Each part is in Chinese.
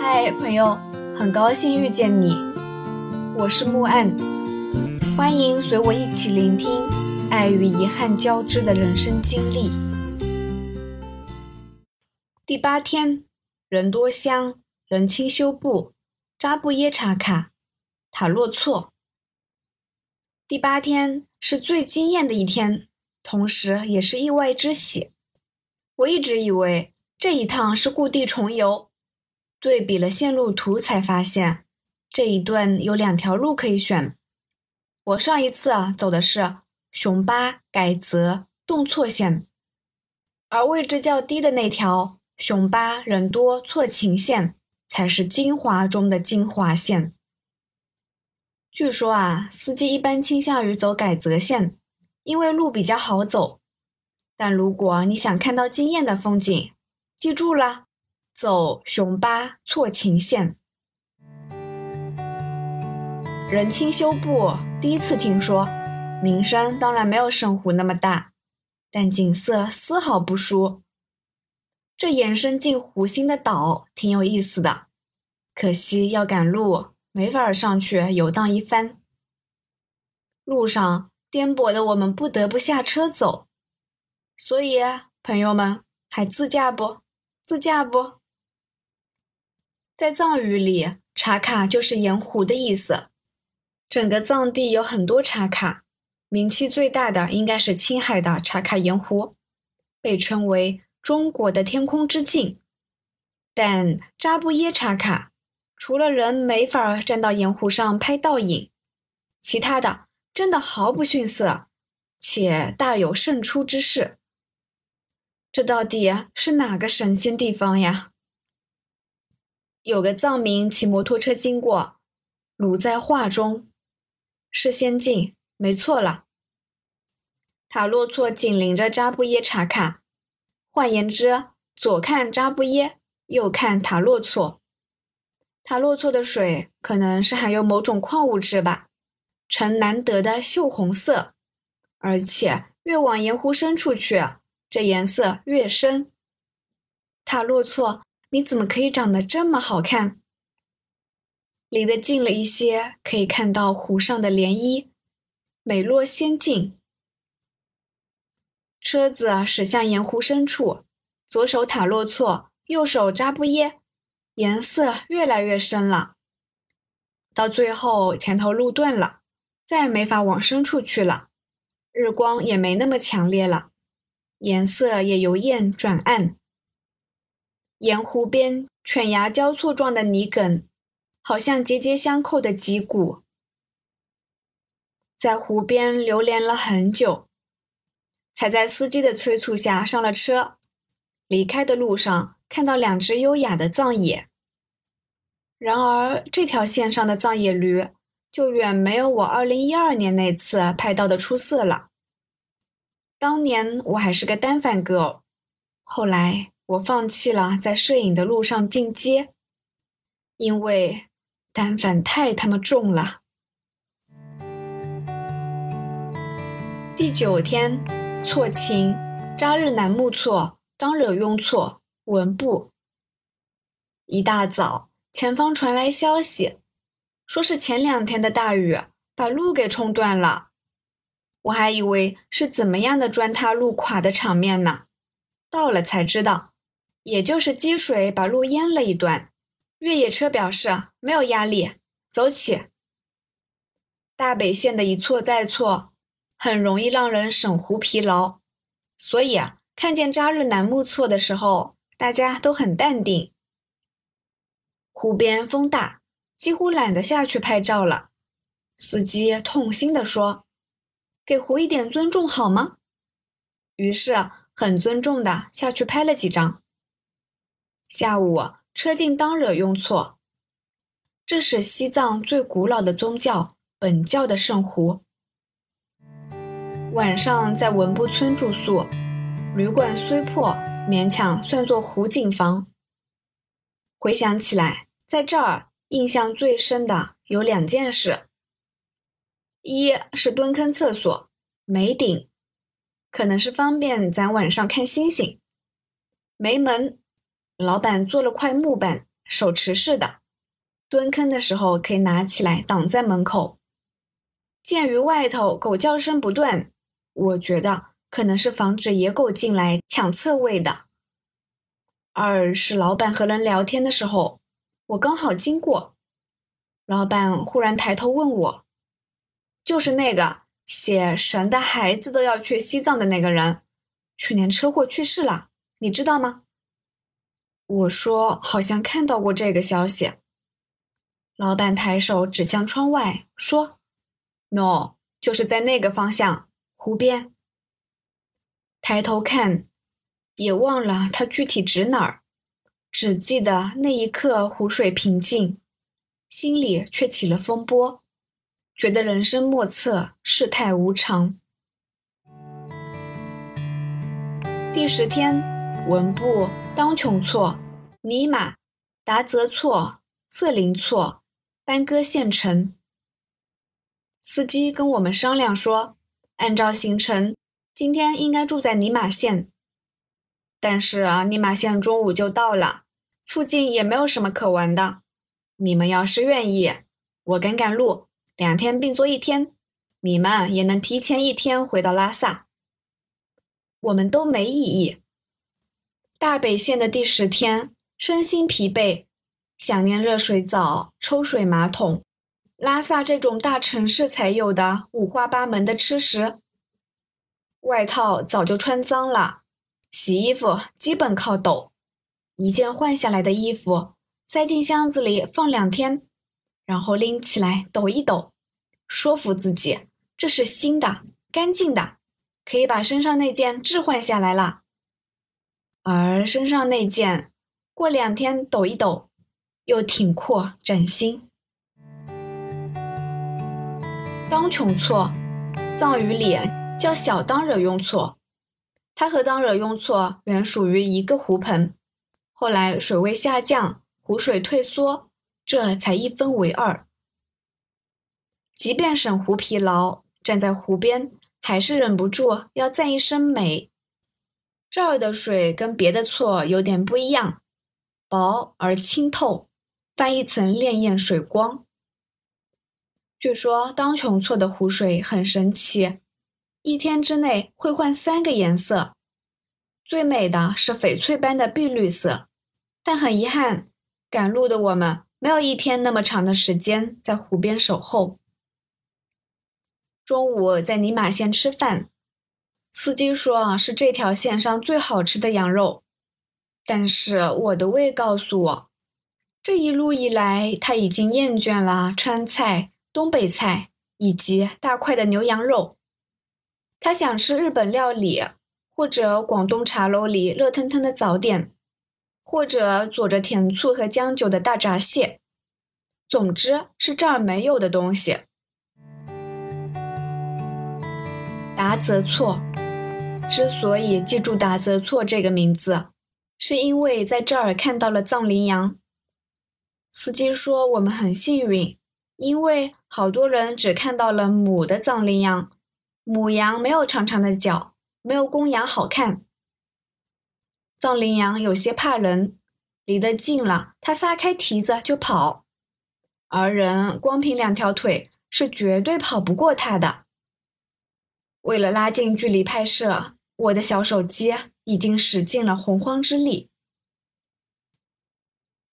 嗨，朋友，很高兴遇见你，我是木岸，欢迎随我一起聆听爱与遗憾交织的人生经历。第八天，人多香，人清修布，扎布耶查卡，塔洛措。第八天是最惊艳的一天，同时也是意外之喜。我一直以为这一趟是故地重游，对比了线路图才发现，这一段有两条路可以选。我上一次啊走的是雄巴改泽动错线，而位置较低的那条。雄巴人多错勤线才是精华中的精华线。据说啊，司机一般倾向于走改则线，因为路比较好走。但如果你想看到惊艳的风景，记住了，走雄巴错勤线。人清修步，第一次听说，名声当然没有圣湖那么大，但景色丝毫不输。这延伸进湖心的岛挺有意思的，可惜要赶路，没法上去游荡一番。路上颠簸的，我们不得不下车走。所以，朋友们还自驾不？自驾不？在藏语里，茶卡就是盐湖的意思。整个藏地有很多茶卡，名气最大的应该是青海的茶卡盐湖，被称为。中国的天空之镜，但扎布耶茶卡除了人没法站到盐湖上拍倒影，其他的真的毫不逊色，且大有胜出之势。这到底是哪个神仙地方呀？有个藏民骑摩托车经过，如在画中，是仙境，没错了。塔洛措紧邻着扎布耶查卡。换言之，左看扎布耶，右看塔洛措。塔洛措的水可能是含有某种矿物质吧，呈难得的锈红色，而且越往盐湖深处去，这颜色越深。塔洛措，你怎么可以长得这么好看？离得近了一些，可以看到湖上的涟漪，美若仙境。车子驶向盐湖深处，左手塔洛措，右手扎布耶，颜色越来越深了。到最后，前头路断了，再没法往深处去了，日光也没那么强烈了，颜色也由艳转暗。沿湖边犬牙交错状的泥埂，好像节节相扣的脊骨，在湖边流连了很久。才在司机的催促下上了车，离开的路上看到两只优雅的藏野。然而这条线上的藏野驴就远没有我二零一二年那次拍到的出色了。当年我还是个单反 girl，后来我放弃了在摄影的路上进阶，因为单反太他妈重了。第九天。错情，扎日南木错，当惹用错，文部。一大早，前方传来消息，说是前两天的大雨把路给冲断了。我还以为是怎么样的砖塌路垮的场面呢，到了才知道，也就是积水把路淹了一段。越野车表示没有压力，走起。大北线的一错再错。很容易让人省湖疲劳，所以啊，看见扎日南木错的时候，大家都很淡定。湖边风大，几乎懒得下去拍照了。司机痛心地说：“给湖一点尊重好吗？”于是很尊重的下去拍了几张。下午车进当惹用错，这是西藏最古老的宗教本教的圣湖。晚上在文布村住宿，旅馆虽破，勉强算作湖景房。回想起来，在这儿印象最深的有两件事：一是蹲坑厕所没顶，可能是方便咱晚上看星星；没门，老板做了块木板手持式的，蹲坑的时候可以拿起来挡在门口。鉴于外头狗叫声不断，我觉得可能是防止野狗进来抢厕位的。二是老板和人聊天的时候，我刚好经过，老板忽然抬头问我：“就是那个写神的孩子都要去西藏的那个人，去年车祸去世了，你知道吗？”我说：“好像看到过这个消息。”老板抬手指向窗外说。No，就是在那个方向，湖边。抬头看，也忘了他具体指哪儿，只记得那一刻湖水平静，心里却起了风波，觉得人生莫测，世态无常。第十天，文部当琼措、尼玛、达泽措、色林措、班戈县城。司机跟我们商量说，按照行程，今天应该住在尼玛县。但是啊，尼玛县中午就到了，附近也没有什么可玩的。你们要是愿意，我赶赶路，两天并做一天，你们也能提前一天回到拉萨。我们都没异议。大北线的第十天，身心疲惫，想念热水澡、抽水马桶。拉萨这种大城市才有的五花八门的吃食，外套早就穿脏了，洗衣服基本靠抖，一件换下来的衣服塞进箱子里放两天，然后拎起来抖一抖，说服自己这是新的、干净的，可以把身上那件置换下来了。而身上那件过两天抖一抖，又挺阔崭新。当琼措，藏语里叫小当惹雍措，它和当惹雍措原属于一个湖盆，后来水位下降，湖水退缩，这才一分为二。即便省湖疲劳，站在湖边还是忍不住要赞一声美。这儿的水跟别的措有点不一样，薄而清透，泛一层潋滟水光。据说当琼措的湖水很神奇，一天之内会换三个颜色，最美的是翡翠般的碧绿色。但很遗憾，赶路的我们没有一天那么长的时间在湖边守候。中午在尼玛县吃饭，司机说是这条线上最好吃的羊肉，但是我的胃告诉我，这一路以来他已经厌倦了川菜。东北菜以及大块的牛羊肉，他想吃日本料理，或者广东茶楼里热腾腾的早点，或者佐着甜醋和姜酒的大闸蟹。总之是这儿没有的东西。达泽措之所以记住达泽措这个名字，是因为在这儿看到了藏羚羊。司机说我们很幸运。因为好多人只看到了母的藏羚羊，母羊没有长长的脚，没有公羊好看。藏羚羊有些怕人，离得近了，它撒开蹄子就跑，而人光凭两条腿是绝对跑不过它的。为了拉近距离拍摄，我的小手机已经使尽了洪荒之力。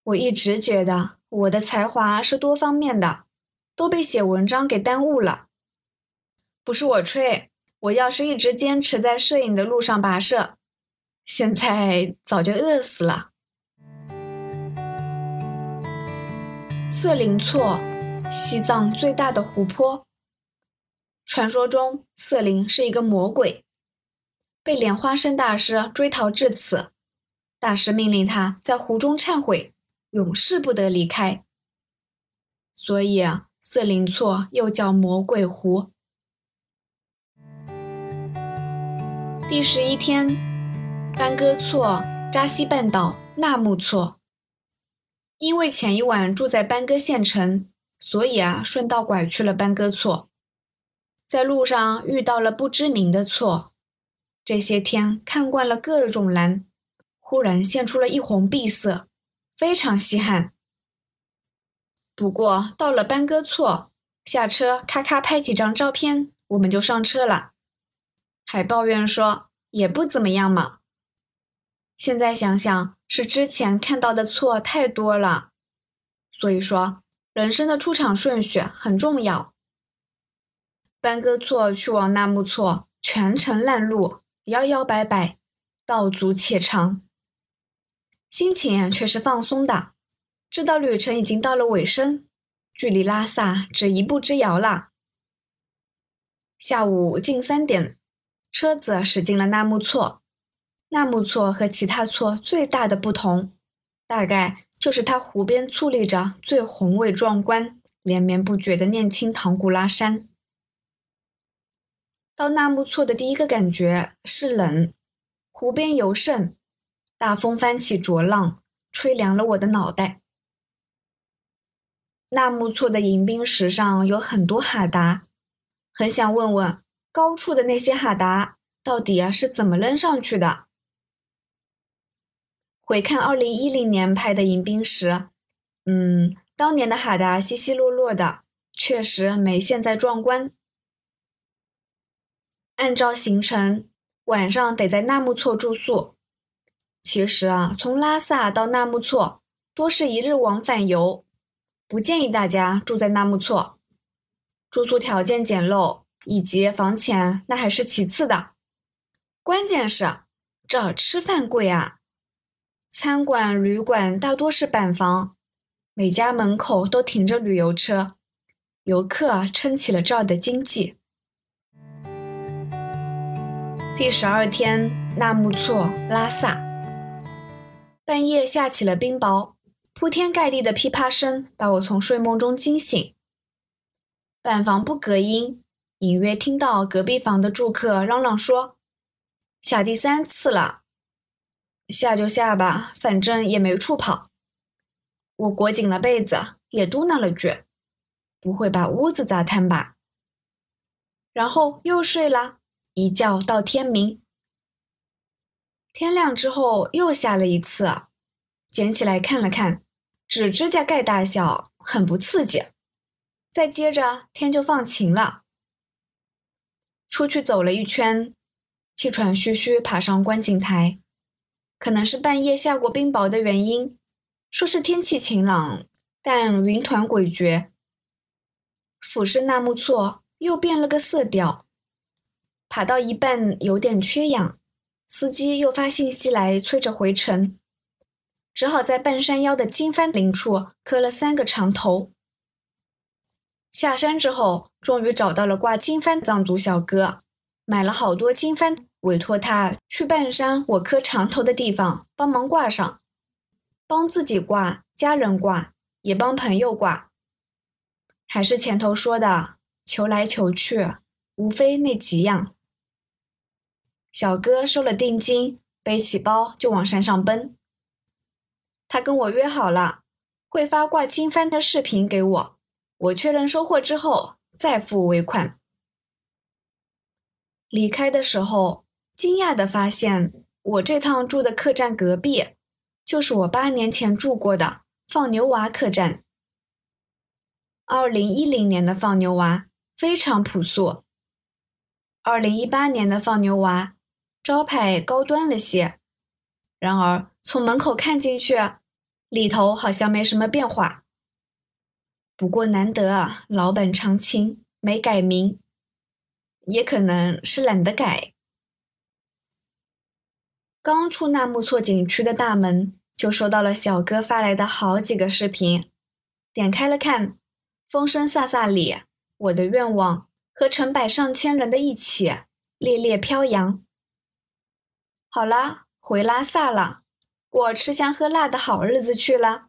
我一直觉得我的才华是多方面的。都被写文章给耽误了。不是我吹，我要是一直坚持在摄影的路上跋涉，现在早就饿死了。色林措，西藏最大的湖泊。传说中，色林是一个魔鬼，被莲花生大师追逃至此。大师命令他在湖中忏悔，永世不得离开。所以啊。色林措又叫魔鬼湖。第十一天，班戈措扎西半岛纳木措。因为前一晚住在班戈县城，所以啊，顺道拐去了班戈措。在路上遇到了不知名的错。这些天看惯了各种蓝，忽然现出了一红碧色，非常稀罕。不过到了班戈错，下车咔咔拍几张照片，我们就上车了，还抱怨说也不怎么样嘛。现在想想，是之前看到的错太多了。所以说，人生的出场顺序很重要。班戈错去往纳木错，全程烂路，摇摇摆摆，道阻且长，心情却是放松的。知道旅程已经到了尾声，距离拉萨只一步之遥了。下午近三点，车子驶进了纳木错。纳木错和其他错最大的不同，大概就是它湖边矗立着最宏伟壮观、连绵不绝的念青唐古拉山。到纳木错的第一个感觉是冷，湖边尤甚，大风翻起浊浪，吹凉了我的脑袋。纳木错的迎宾石上有很多哈达，很想问问高处的那些哈达到底是怎么扔上去的。回看二零一零年拍的迎宾石，嗯，当年的哈达稀稀落落的，确实没现在壮观。按照行程，晚上得在纳木错住宿。其实啊，从拉萨到纳木错多是一日往返游。不建议大家住在纳木错，住宿条件简陋，以及房钱那还是其次的，关键是这儿吃饭贵啊！餐馆、旅馆大多是板房，每家门口都停着旅游车，游客撑起了这儿的经济。第十二天，纳木错拉萨，半夜下起了冰雹。铺天盖地的噼啪声把我从睡梦中惊醒。板房不隔音，隐约听到隔壁房的住客嚷嚷说：“下第三次了，下就下吧，反正也没处跑。”我裹紧了被子，也嘟囔了句：“不会把屋子砸塌吧？”然后又睡了一觉到天明。天亮之后又下了一次，捡起来看了看。指指甲盖大小，很不刺激。再接着天就放晴了。出去走了一圈，气喘吁吁爬上观景台。可能是半夜下过冰雹的原因，说是天气晴朗，但云团诡谲。俯视纳木错，又变了个色调。爬到一半有点缺氧，司机又发信息来催着回程。只好在半山腰的金帆林处磕了三个长头。下山之后，终于找到了挂金帆藏族小哥，买了好多金帆，委托他去半山我磕长头的地方帮忙挂上，帮自己挂，家人挂，也帮朋友挂。还是前头说的，求来求去，无非那几样。小哥收了定金，背起包就往山上奔。他跟我约好了，会发挂金帆的视频给我。我确认收货之后再付尾款。离开的时候，惊讶的发现，我这趟住的客栈隔壁，就是我八年前住过的放牛娃客栈。二零一零年的放牛娃非常朴素，二零一八年的放牛娃招牌高端了些。然而，从门口看进去，里头好像没什么变化。不过难得啊，老本常青，没改名，也可能是懒得改。刚出纳木错景区的大门，就收到了小哥发来的好几个视频，点开了看，风声飒飒里，我的愿望和成百上千人的一起猎猎飘扬。好啦。回拉萨了，过吃香喝辣的好日子去了。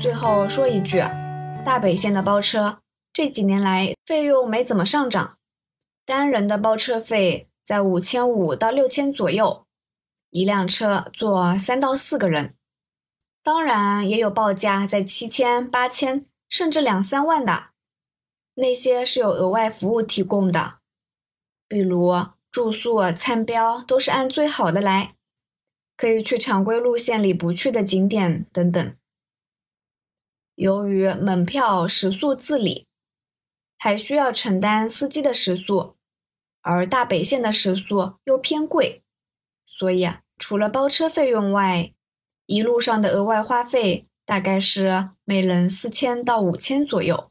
最后说一句，大北线的包车这几年来费用没怎么上涨，单人的包车费在五千五到六千左右，一辆车坐三到四个人。当然也有报价在七千、八千甚至两三万的，那些是有额外服务提供的。比如住宿、餐标都是按最好的来，可以去常规路线里不去的景点等等。由于门票食宿自理，还需要承担司机的食宿，而大北线的食宿又偏贵，所以，除了包车费用外，一路上的额外花费大概是每人四千到五千左右。